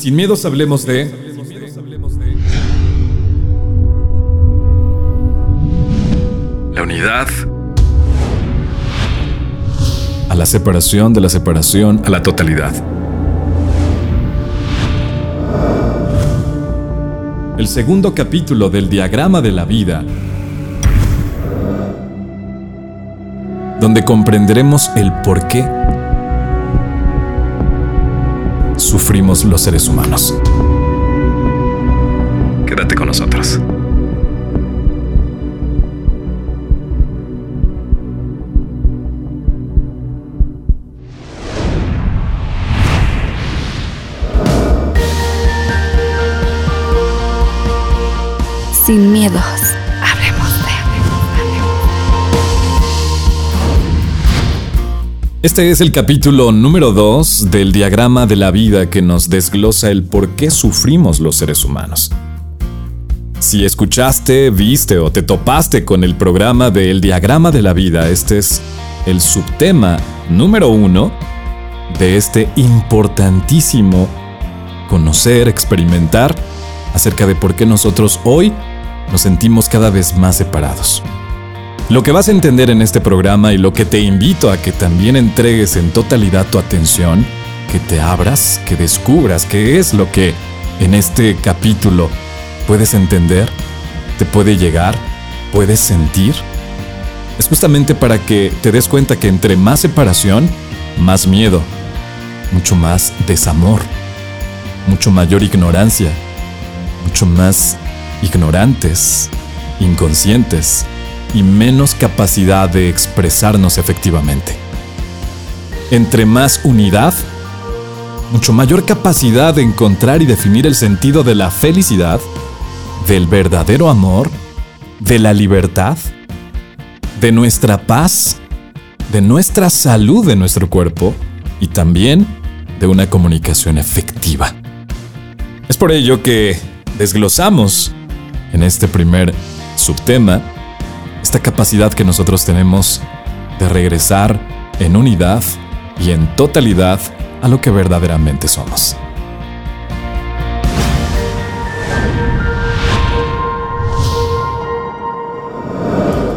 Sin miedos hablemos de... La unidad. A la separación de la separación a la totalidad. El segundo capítulo del diagrama de la vida donde comprenderemos el por qué sufrimos los seres humanos. Quédate con nosotros. Este es el capítulo número 2 del diagrama de la vida que nos desglosa el por qué sufrimos los seres humanos. Si escuchaste, viste o te topaste con el programa del diagrama de la vida, este es el subtema número 1 de este importantísimo conocer, experimentar acerca de por qué nosotros hoy nos sentimos cada vez más separados. Lo que vas a entender en este programa y lo que te invito a que también entregues en totalidad tu atención, que te abras, que descubras qué es lo que en este capítulo puedes entender, te puede llegar, puedes sentir, es justamente para que te des cuenta que entre más separación, más miedo, mucho más desamor, mucho mayor ignorancia, mucho más ignorantes, inconscientes, y menos capacidad de expresarnos efectivamente. Entre más unidad, mucho mayor capacidad de encontrar y definir el sentido de la felicidad, del verdadero amor, de la libertad, de nuestra paz, de nuestra salud de nuestro cuerpo y también de una comunicación efectiva. Es por ello que desglosamos en este primer subtema esta capacidad que nosotros tenemos de regresar en unidad y en totalidad a lo que verdaderamente somos.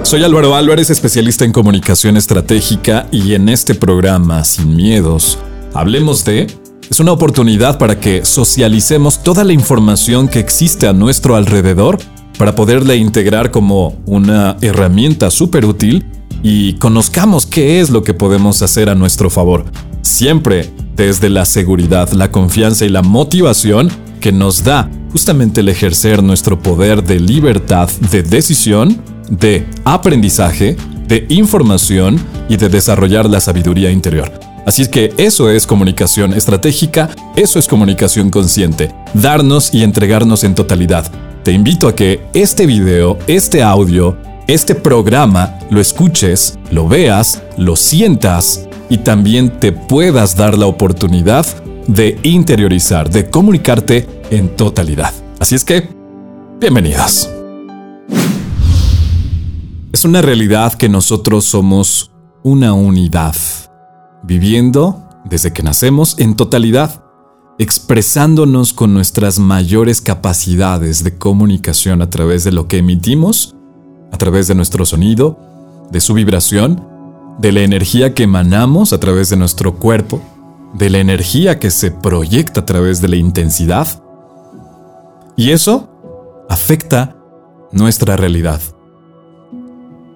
Soy Álvaro Álvarez, especialista en comunicación estratégica y en este programa, Sin Miedos, hablemos de... Es una oportunidad para que socialicemos toda la información que existe a nuestro alrededor para poderla integrar como una herramienta súper útil y conozcamos qué es lo que podemos hacer a nuestro favor. Siempre desde la seguridad, la confianza y la motivación que nos da justamente el ejercer nuestro poder de libertad, de decisión, de aprendizaje, de información y de desarrollar la sabiduría interior. Así es que eso es comunicación estratégica, eso es comunicación consciente, darnos y entregarnos en totalidad te invito a que este video, este audio, este programa lo escuches, lo veas, lo sientas y también te puedas dar la oportunidad de interiorizar, de comunicarte en totalidad. Así es que, bienvenidos. Es una realidad que nosotros somos una unidad, viviendo desde que nacemos en totalidad expresándonos con nuestras mayores capacidades de comunicación a través de lo que emitimos, a través de nuestro sonido, de su vibración, de la energía que emanamos a través de nuestro cuerpo, de la energía que se proyecta a través de la intensidad. Y eso afecta nuestra realidad.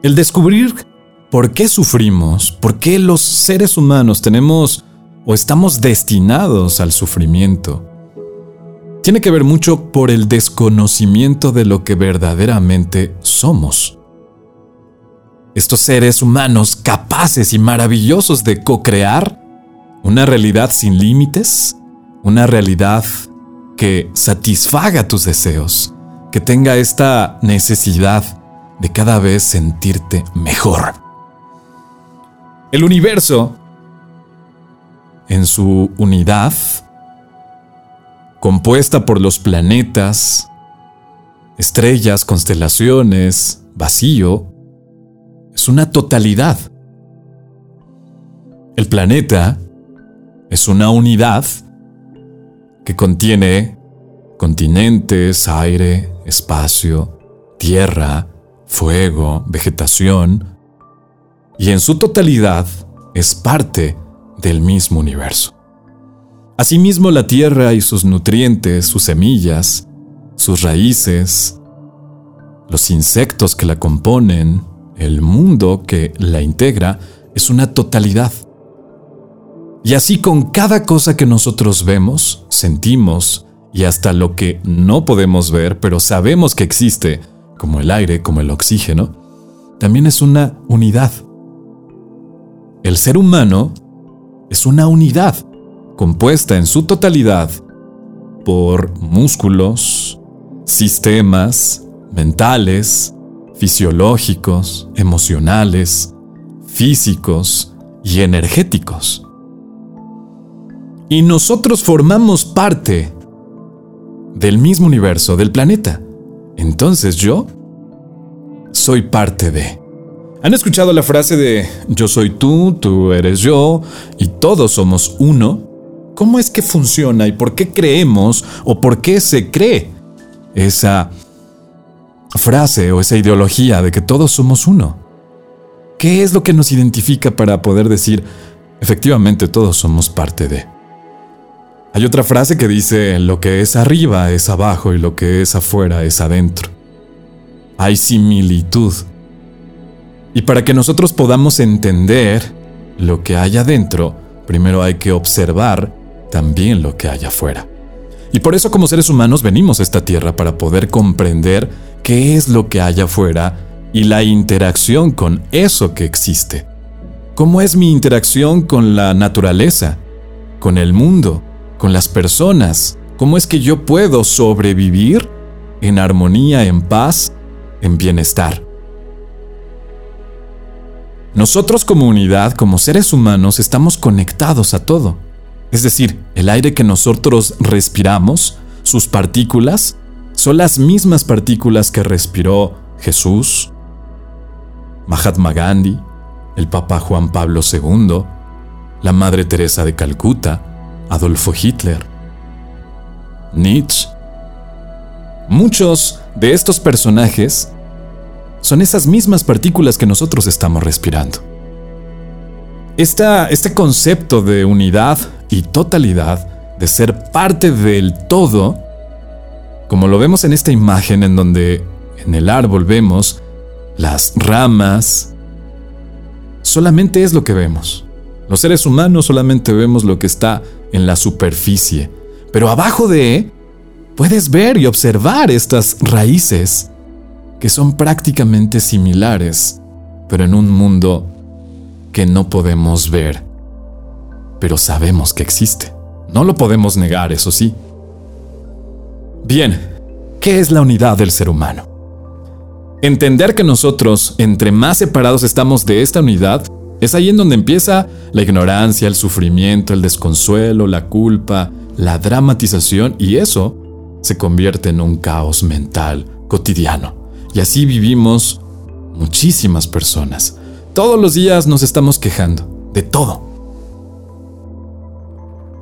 El descubrir por qué sufrimos, por qué los seres humanos tenemos o estamos destinados al sufrimiento. Tiene que ver mucho por el desconocimiento de lo que verdaderamente somos. Estos seres humanos capaces y maravillosos de co-crear una realidad sin límites, una realidad que satisfaga tus deseos, que tenga esta necesidad de cada vez sentirte mejor. El universo en su unidad, compuesta por los planetas, estrellas, constelaciones, vacío, es una totalidad. El planeta es una unidad que contiene continentes, aire, espacio, tierra, fuego, vegetación, y en su totalidad es parte del mismo universo. Asimismo, la tierra y sus nutrientes, sus semillas, sus raíces, los insectos que la componen, el mundo que la integra, es una totalidad. Y así con cada cosa que nosotros vemos, sentimos y hasta lo que no podemos ver, pero sabemos que existe, como el aire, como el oxígeno, también es una unidad. El ser humano es una unidad compuesta en su totalidad por músculos, sistemas mentales, fisiológicos, emocionales, físicos y energéticos. Y nosotros formamos parte del mismo universo, del planeta. Entonces yo soy parte de. ¿Han escuchado la frase de yo soy tú, tú eres yo y todos somos uno? ¿Cómo es que funciona y por qué creemos o por qué se cree esa frase o esa ideología de que todos somos uno? ¿Qué es lo que nos identifica para poder decir efectivamente todos somos parte de? Hay otra frase que dice, lo que es arriba es abajo y lo que es afuera es adentro. Hay similitud. Y para que nosotros podamos entender lo que hay adentro, primero hay que observar también lo que hay afuera. Y por eso como seres humanos venimos a esta tierra para poder comprender qué es lo que hay afuera y la interacción con eso que existe. ¿Cómo es mi interacción con la naturaleza, con el mundo, con las personas. ¿Cómo es que yo puedo sobrevivir en armonía, en paz, en bienestar? Nosotros como unidad, como seres humanos, estamos conectados a todo. Es decir, el aire que nosotros respiramos, sus partículas, son las mismas partículas que respiró Jesús, Mahatma Gandhi, el Papa Juan Pablo II, la Madre Teresa de Calcuta, Adolfo Hitler, Nietzsche. Muchos de estos personajes son esas mismas partículas que nosotros estamos respirando. este concepto de unidad y totalidad, de ser parte del todo, como lo vemos en esta imagen en donde en el árbol vemos las ramas, solamente es lo que vemos. Los seres humanos solamente vemos lo que está en la superficie, pero abajo de puedes ver y observar estas raíces que son prácticamente similares, pero en un mundo que no podemos ver, pero sabemos que existe. No lo podemos negar, eso sí. Bien, ¿qué es la unidad del ser humano? Entender que nosotros, entre más separados estamos de esta unidad, es ahí en donde empieza la ignorancia, el sufrimiento, el desconsuelo, la culpa, la dramatización y eso se convierte en un caos mental cotidiano. Y así vivimos muchísimas personas. Todos los días nos estamos quejando de todo.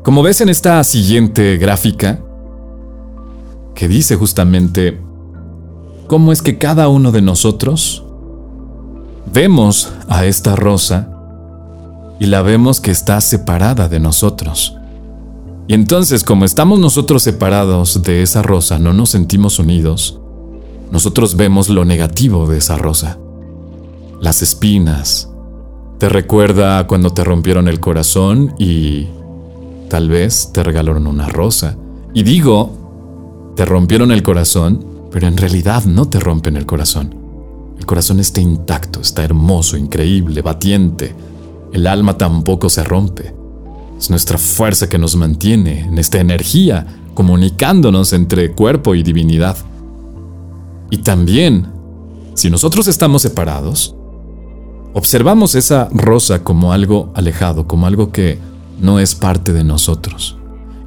Como ves en esta siguiente gráfica, que dice justamente cómo es que cada uno de nosotros Vemos a esta rosa y la vemos que está separada de nosotros. Y entonces, como estamos nosotros separados de esa rosa, no nos sentimos unidos, nosotros vemos lo negativo de esa rosa. Las espinas. Te recuerda cuando te rompieron el corazón y tal vez te regalaron una rosa. Y digo, te rompieron el corazón, pero en realidad no te rompen el corazón el corazón está intacto, está hermoso, increíble, batiente. El alma tampoco se rompe. Es nuestra fuerza que nos mantiene en esta energía, comunicándonos entre cuerpo y divinidad. Y también, si nosotros estamos separados, observamos esa rosa como algo alejado, como algo que no es parte de nosotros.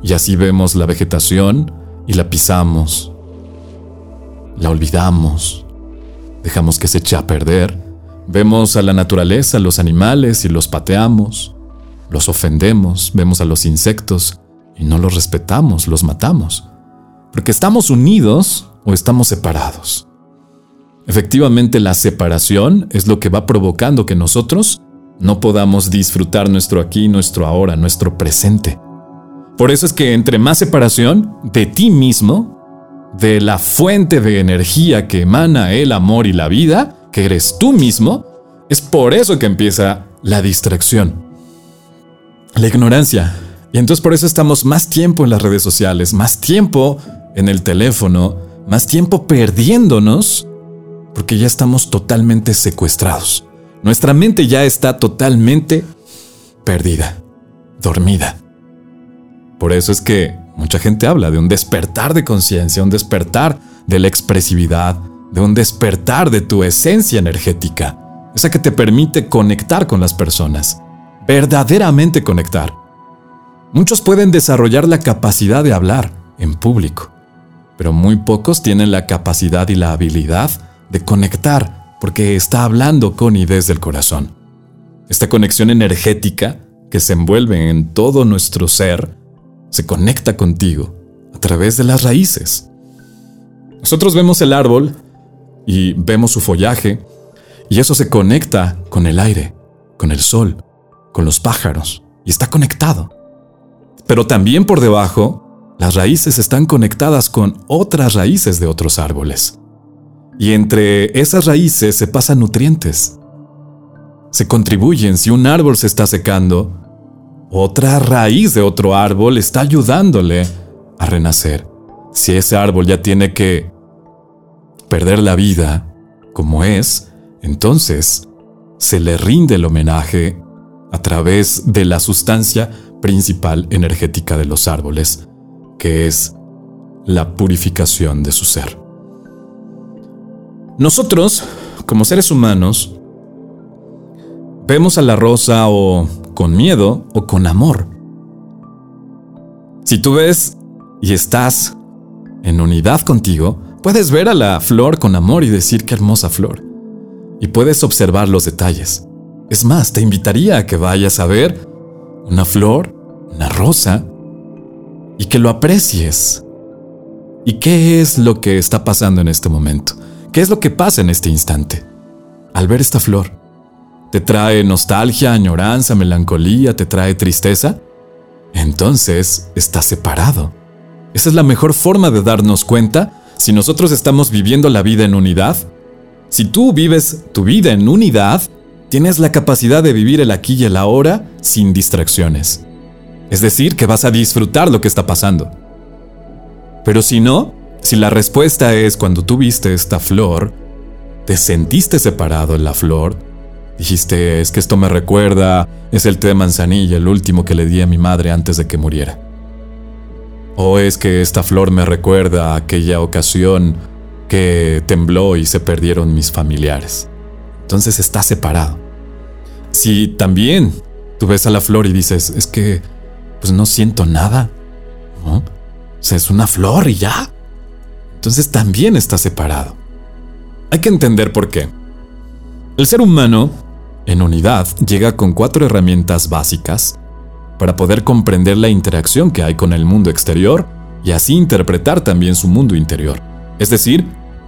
Y así vemos la vegetación y la pisamos, la olvidamos, dejamos que se eche a perder, vemos a la naturaleza, los animales y los pateamos, los ofendemos, vemos a los insectos y no los respetamos, los matamos. Porque estamos unidos o estamos separados. Efectivamente, la separación es lo que va provocando que nosotros no podamos disfrutar nuestro aquí, nuestro ahora, nuestro presente. Por eso es que entre más separación de ti mismo, de la fuente de energía que emana el amor y la vida, que eres tú mismo, es por eso que empieza la distracción. La ignorancia. Y entonces por eso estamos más tiempo en las redes sociales, más tiempo en el teléfono, más tiempo perdiéndonos, porque ya estamos totalmente secuestrados. Nuestra mente ya está totalmente perdida, dormida. Por eso es que mucha gente habla de un despertar de conciencia, un despertar de la expresividad, de un despertar de tu esencia energética, esa que te permite conectar con las personas, verdaderamente conectar. Muchos pueden desarrollar la capacidad de hablar en público, pero muy pocos tienen la capacidad y la habilidad de conectar porque está hablando con y desde el corazón. Esta conexión energética que se envuelve en todo nuestro ser se conecta contigo a través de las raíces. Nosotros vemos el árbol y vemos su follaje, y eso se conecta con el aire, con el sol, con los pájaros, y está conectado. Pero también por debajo, las raíces están conectadas con otras raíces de otros árboles. Y entre esas raíces se pasan nutrientes. Se contribuyen si un árbol se está secando, otra raíz de otro árbol está ayudándole a renacer. Si ese árbol ya tiene que perder la vida como es, entonces se le rinde el homenaje a través de la sustancia principal energética de los árboles, que es la purificación de su ser. Nosotros, como seres humanos, vemos a la rosa o con miedo o con amor. Si tú ves y estás en unidad contigo, Puedes ver a la flor con amor y decir qué hermosa flor. Y puedes observar los detalles. Es más, te invitaría a que vayas a ver una flor, una rosa, y que lo aprecies. ¿Y qué es lo que está pasando en este momento? ¿Qué es lo que pasa en este instante? Al ver esta flor, ¿te trae nostalgia, añoranza, melancolía, te trae tristeza? Entonces está separado. Esa es la mejor forma de darnos cuenta si nosotros estamos viviendo la vida en unidad, si tú vives tu vida en unidad, tienes la capacidad de vivir el aquí y el ahora sin distracciones. Es decir, que vas a disfrutar lo que está pasando. Pero si no, si la respuesta es cuando tú viste esta flor, te sentiste separado en la flor, dijiste, es que esto me recuerda, es el té de manzanilla, el último que le di a mi madre antes de que muriera. ¿O es que esta flor me recuerda a aquella ocasión que tembló y se perdieron mis familiares? Entonces está separado. Si también tú ves a la flor y dices, es que pues no siento nada, ¿no? O sea, es una flor y ya. Entonces también está separado. Hay que entender por qué. El ser humano, en unidad, llega con cuatro herramientas básicas para poder comprender la interacción que hay con el mundo exterior y así interpretar también su mundo interior. Es decir,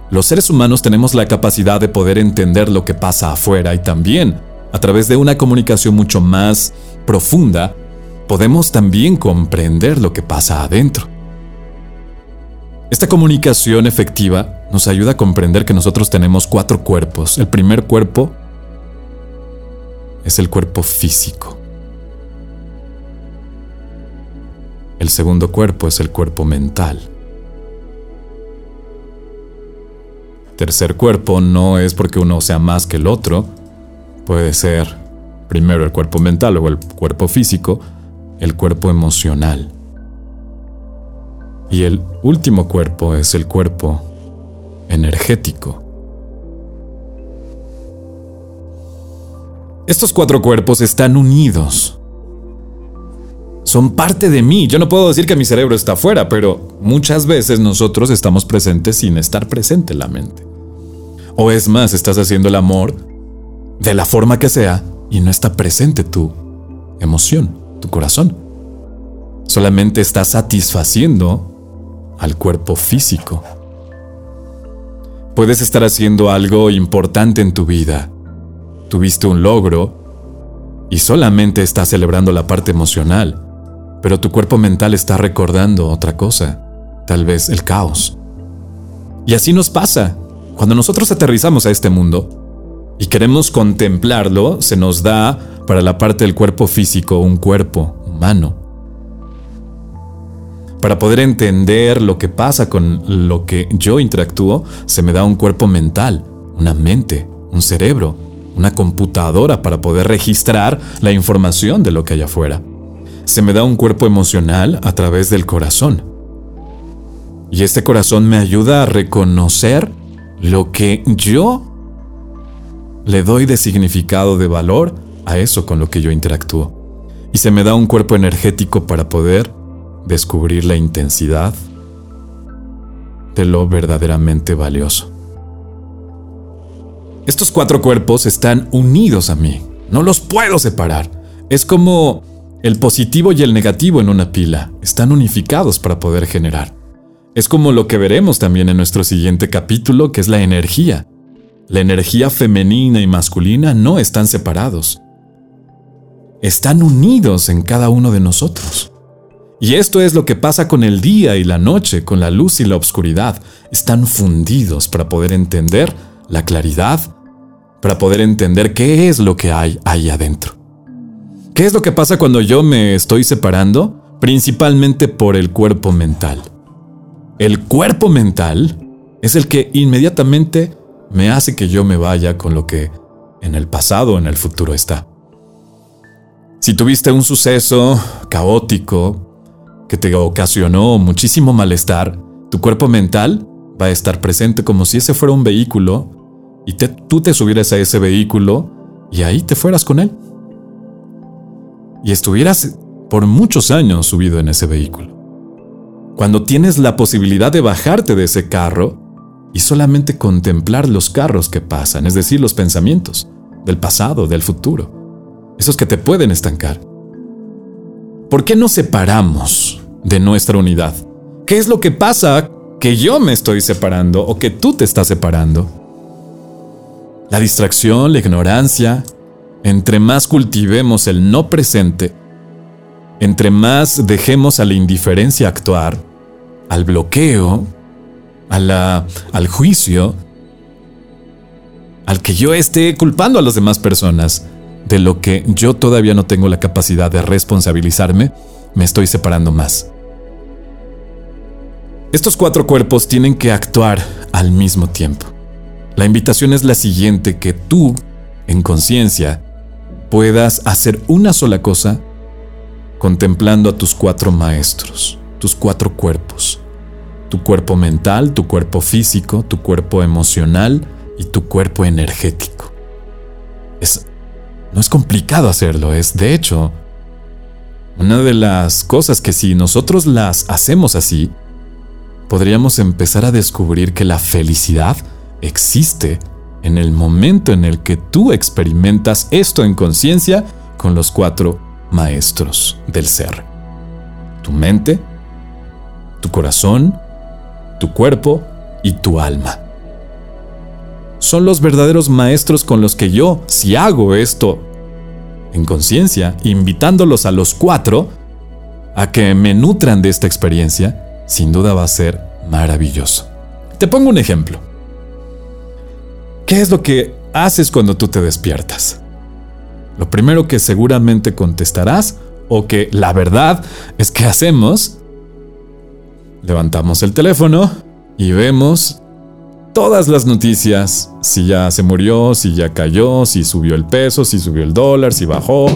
los seres humanos tenemos la capacidad de poder entender lo que pasa afuera y también, a través de una comunicación mucho más profunda, podemos también comprender lo que pasa adentro. Esta comunicación efectiva nos ayuda a comprender que nosotros tenemos cuatro cuerpos. El primer cuerpo es el cuerpo físico. El segundo cuerpo es el cuerpo mental. Tercer cuerpo no es porque uno sea más que el otro. Puede ser primero el cuerpo mental o el cuerpo físico, el cuerpo emocional. Y el último cuerpo es el cuerpo energético. Estos cuatro cuerpos están unidos son parte de mí. Yo no puedo decir que mi cerebro está afuera, pero muchas veces nosotros estamos presentes sin estar presente en la mente. O es más, estás haciendo el amor de la forma que sea y no está presente tu emoción, tu corazón. solamente estás satisfaciendo al cuerpo físico. Puedes estar haciendo algo importante en tu vida. Tuviste un logro y solamente estás celebrando la parte emocional, pero tu cuerpo mental está recordando otra cosa, tal vez el caos. Y así nos pasa. Cuando nosotros aterrizamos a este mundo y queremos contemplarlo, se nos da para la parte del cuerpo físico un cuerpo humano. Para poder entender lo que pasa con lo que yo interactúo, se me da un cuerpo mental, una mente, un cerebro, una computadora para poder registrar la información de lo que hay afuera. Se me da un cuerpo emocional a través del corazón. Y este corazón me ayuda a reconocer lo que yo le doy de significado, de valor a eso con lo que yo interactúo. Y se me da un cuerpo energético para poder descubrir la intensidad de lo verdaderamente valioso. Estos cuatro cuerpos están unidos a mí, no los puedo separar. Es como el positivo y el negativo en una pila, están unificados para poder generar. Es como lo que veremos también en nuestro siguiente capítulo, que es la energía. La energía femenina y masculina no están separados. Están unidos en cada uno de nosotros. Y esto es lo que pasa con el día y la noche, con la luz y la oscuridad. Están fundidos para poder entender la claridad, para poder entender qué es lo que hay ahí adentro. ¿Qué es lo que pasa cuando yo me estoy separando? Principalmente por el cuerpo mental. El cuerpo mental es el que inmediatamente me hace que yo me vaya con lo que en el pasado en el futuro está. Si tuviste un suceso caótico que te ocasionó muchísimo malestar, tu cuerpo mental va a estar presente como si ese fuera un vehículo y tú te subieras a ese vehículo y ahí te fueras con él. Y estuvieras por muchos años subido en ese vehículo cuando tienes la posibilidad de bajarte de ese carro y solamente contemplar los carros que pasan, es decir, los pensamientos del pasado, del futuro, esos que te pueden estancar. ¿Por qué nos separamos de nuestra unidad? ¿Qué es lo que pasa que yo me estoy separando o que tú te estás separando? La distracción, la ignorancia, entre más cultivemos el no presente, entre más dejemos a la indiferencia actuar, al bloqueo, a la, al juicio, al que yo esté culpando a las demás personas de lo que yo todavía no tengo la capacidad de responsabilizarme, me estoy separando más. Estos cuatro cuerpos tienen que actuar al mismo tiempo. La invitación es la siguiente, que tú, en conciencia, puedas hacer una sola cosa contemplando a tus cuatro maestros, tus cuatro cuerpos, tu cuerpo mental, tu cuerpo físico, tu cuerpo emocional y tu cuerpo energético. Es, no es complicado hacerlo, es de hecho una de las cosas que si nosotros las hacemos así, podríamos empezar a descubrir que la felicidad existe en el momento en el que tú experimentas esto en conciencia con los cuatro maestros del ser. Tu mente, tu corazón, tu cuerpo y tu alma. Son los verdaderos maestros con los que yo, si hago esto en conciencia, invitándolos a los cuatro a que me nutran de esta experiencia, sin duda va a ser maravilloso. Te pongo un ejemplo. ¿Qué es lo que haces cuando tú te despiertas? Lo primero que seguramente contestarás, o que la verdad es que hacemos, levantamos el teléfono y vemos todas las noticias, si ya se murió, si ya cayó, si subió el peso, si subió el dólar, si bajó.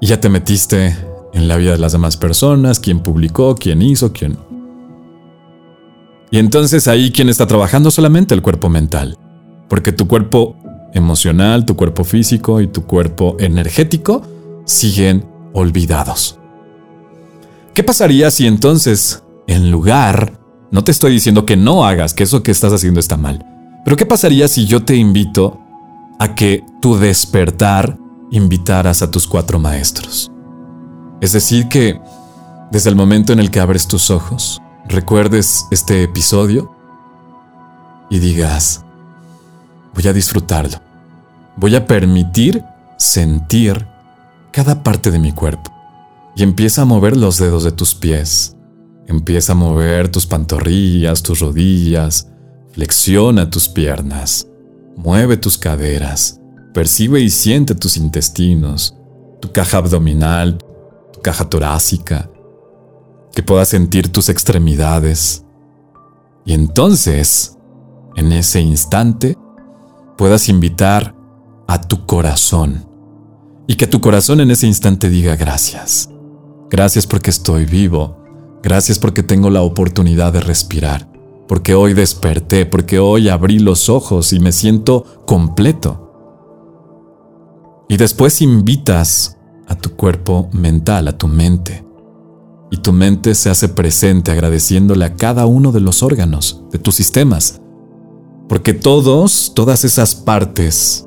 Y ya te metiste en la vida de las demás personas, quién publicó, quién hizo, quién... Y entonces ahí quién está trabajando solamente el cuerpo mental, porque tu cuerpo emocional, tu cuerpo físico y tu cuerpo energético siguen olvidados. ¿Qué pasaría si entonces, en lugar, no te estoy diciendo que no hagas, que eso que estás haciendo está mal, pero qué pasaría si yo te invito a que tu despertar invitaras a tus cuatro maestros? Es decir, que desde el momento en el que abres tus ojos, recuerdes este episodio y digas, voy a disfrutarlo, voy a permitir sentir cada parte de mi cuerpo. Y empieza a mover los dedos de tus pies, empieza a mover tus pantorrillas, tus rodillas, flexiona tus piernas, mueve tus caderas, percibe y siente tus intestinos, tu caja abdominal, tu caja torácica, que puedas sentir tus extremidades. Y entonces, en ese instante, puedas invitar a tu corazón. Y que tu corazón en ese instante diga gracias. Gracias porque estoy vivo. Gracias porque tengo la oportunidad de respirar. Porque hoy desperté, porque hoy abrí los ojos y me siento completo. Y después invitas a tu cuerpo mental, a tu mente, y tu mente se hace presente agradeciéndole a cada uno de los órganos, de tus sistemas. Porque todos, todas esas partes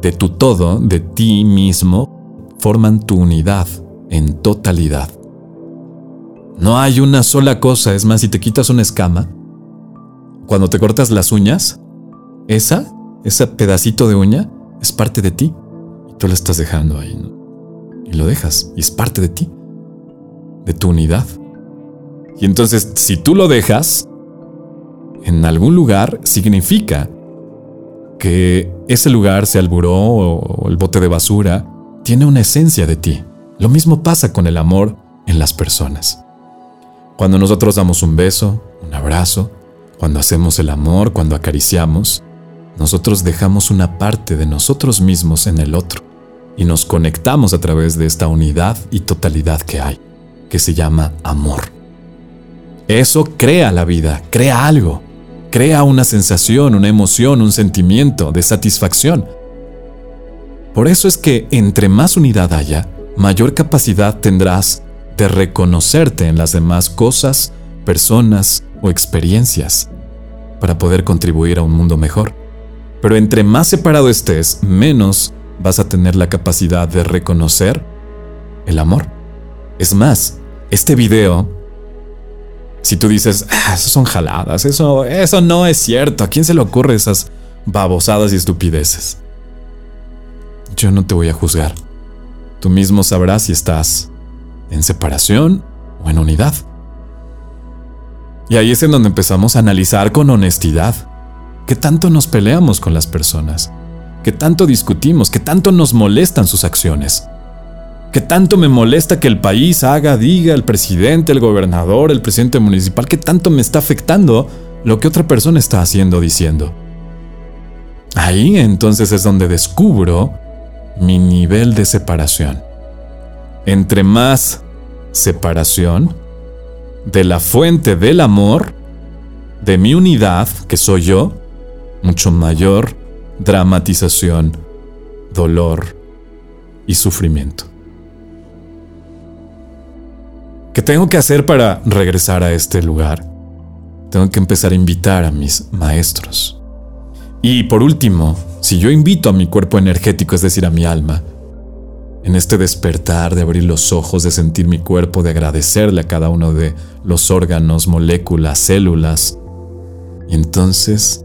de tu todo, de ti mismo, forman tu unidad en totalidad. No hay una sola cosa, es más, si te quitas una escama, cuando te cortas las uñas, esa, ese pedacito de uña, es parte de ti. Y tú la estás dejando ahí. Y lo dejas, y es parte de ti de tu unidad. Y entonces, si tú lo dejas en algún lugar, significa que ese lugar, sea el buró o el bote de basura, tiene una esencia de ti. Lo mismo pasa con el amor en las personas. Cuando nosotros damos un beso, un abrazo, cuando hacemos el amor, cuando acariciamos, nosotros dejamos una parte de nosotros mismos en el otro y nos conectamos a través de esta unidad y totalidad que hay que se llama amor. Eso crea la vida, crea algo, crea una sensación, una emoción, un sentimiento de satisfacción. Por eso es que entre más unidad haya, mayor capacidad tendrás de reconocerte en las demás cosas, personas o experiencias para poder contribuir a un mundo mejor. Pero entre más separado estés, menos vas a tener la capacidad de reconocer el amor. Es más, este video, si tú dices, ah, eso son jaladas, eso, eso no es cierto, ¿a quién se le ocurre esas babosadas y estupideces? Yo no te voy a juzgar. Tú mismo sabrás si estás en separación o en unidad. Y ahí es en donde empezamos a analizar con honestidad qué tanto nos peleamos con las personas, qué tanto discutimos, qué tanto nos molestan sus acciones. ¿Qué tanto me molesta que el país haga, diga, el presidente, el gobernador, el presidente municipal? ¿Qué tanto me está afectando lo que otra persona está haciendo, diciendo? Ahí entonces es donde descubro mi nivel de separación. Entre más separación de la fuente del amor, de mi unidad, que soy yo, mucho mayor dramatización, dolor y sufrimiento. ¿Qué tengo que hacer para regresar a este lugar? Tengo que empezar a invitar a mis maestros. Y por último, si yo invito a mi cuerpo energético, es decir, a mi alma, en este despertar, de abrir los ojos, de sentir mi cuerpo, de agradecerle a cada uno de los órganos, moléculas, células, y entonces,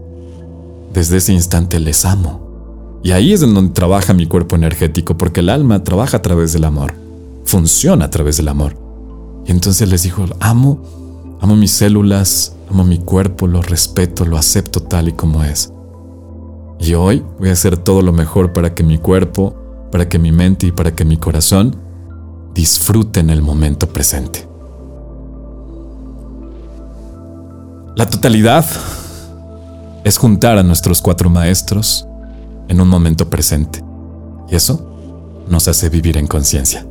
desde ese instante les amo. Y ahí es donde trabaja mi cuerpo energético, porque el alma trabaja a través del amor, funciona a través del amor. Y entonces les dijo, amo, amo mis células, amo mi cuerpo, lo respeto, lo acepto tal y como es. Y hoy voy a hacer todo lo mejor para que mi cuerpo, para que mi mente y para que mi corazón disfruten el momento presente. La totalidad es juntar a nuestros cuatro maestros en un momento presente. Y eso nos hace vivir en conciencia.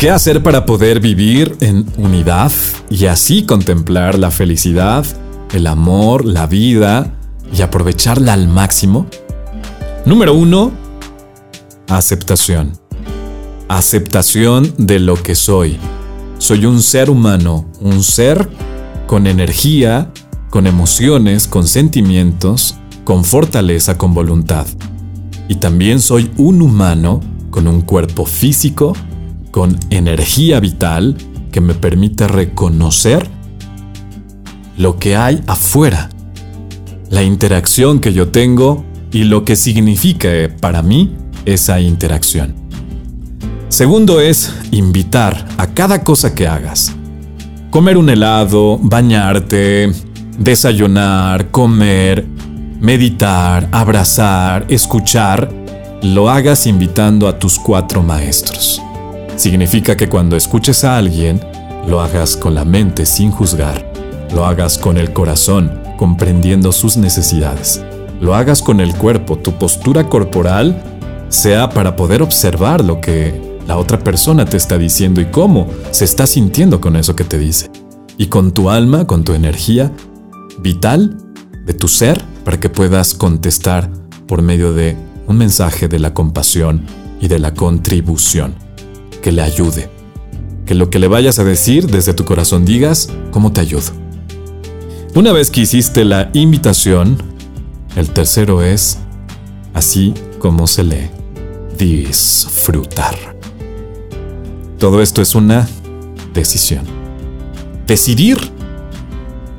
¿Qué hacer para poder vivir en unidad y así contemplar la felicidad, el amor, la vida y aprovecharla al máximo? Número uno, aceptación. Aceptación de lo que soy. Soy un ser humano, un ser con energía, con emociones, con sentimientos, con fortaleza, con voluntad. y también soy un humano con un cuerpo físico, con energía vital que me permite reconocer lo que hay afuera, la interacción que yo tengo y lo que significa para mí esa interacción. Segundo es invitar a cada cosa que hagas. Comer un helado, bañarte, desayunar, comer, meditar, abrazar, escuchar, lo hagas invitando a tus cuatro maestros. Significa que cuando escuches a alguien, lo hagas con la mente sin juzgar, lo hagas con el corazón, comprendiendo sus necesidades, lo hagas con el cuerpo, tu postura corporal sea para poder observar lo que la otra persona te está diciendo y cómo se está sintiendo con eso que te dice. Y con tu alma, con tu energía vital de tu ser, para que puedas contestar por medio de un mensaje de la compasión y de la contribución, que le ayude. Que lo que le vayas a decir desde tu corazón digas, ¿cómo te ayudo? Una vez que hiciste la invitación, el tercero es, así como se lee, disfrutar. Todo esto es una decisión. Decidir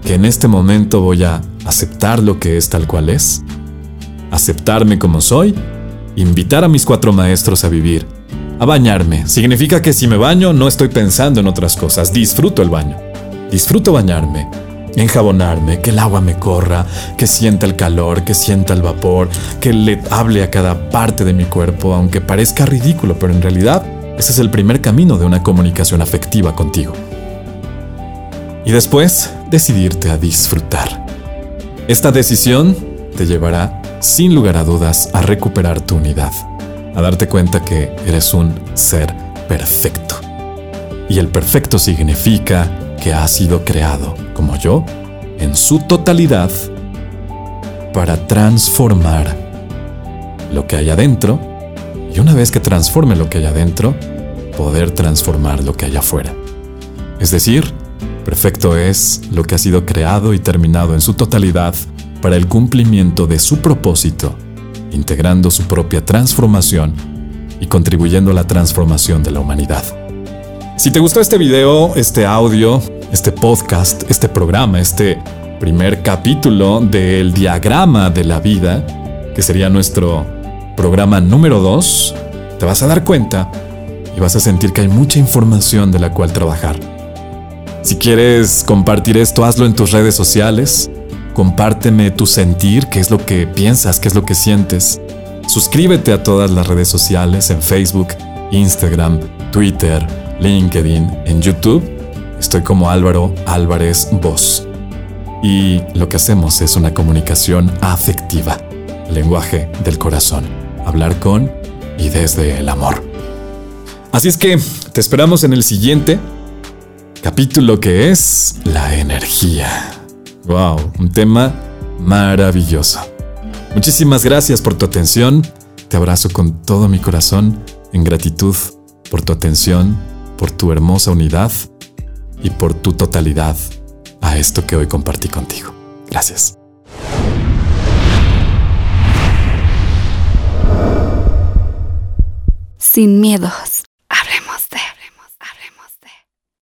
que en este momento voy a aceptar lo que es tal cual es, aceptarme como soy, invitar a mis cuatro maestros a vivir, a bañarme. Significa que si me baño no estoy pensando en otras cosas, disfruto el baño, disfruto bañarme, enjabonarme, que el agua me corra, que sienta el calor, que sienta el vapor, que le hable a cada parte de mi cuerpo, aunque parezca ridículo, pero en realidad ese es el primer camino de una comunicación afectiva contigo. Y después, decidirte a disfrutar. Esta decisión te llevará, sin lugar a dudas, a recuperar tu unidad, a darte cuenta que eres un ser perfecto. Y el perfecto significa que ha sido creado, como yo, en su totalidad, para transformar lo que hay adentro, y una vez que transforme lo que hay adentro, poder transformar lo que hay afuera. Es decir, Perfecto es lo que ha sido creado y terminado en su totalidad para el cumplimiento de su propósito, integrando su propia transformación y contribuyendo a la transformación de la humanidad. Si te gustó este video, este audio, este podcast, este programa, este primer capítulo del diagrama de la vida, que sería nuestro programa número 2, te vas a dar cuenta y vas a sentir que hay mucha información de la cual trabajar. Si quieres compartir esto, hazlo en tus redes sociales. Compárteme tu sentir, qué es lo que piensas, qué es lo que sientes. Suscríbete a todas las redes sociales en Facebook, Instagram, Twitter, LinkedIn, en YouTube. Estoy como Álvaro Álvarez Voz. Y lo que hacemos es una comunicación afectiva, lenguaje del corazón, hablar con y desde el amor. Así es que te esperamos en el siguiente capítulo que es la energía. Wow, un tema maravilloso. Muchísimas gracias por tu atención. Te abrazo con todo mi corazón en gratitud por tu atención, por tu hermosa unidad y por tu totalidad a esto que hoy compartí contigo. Gracias. Sin miedos.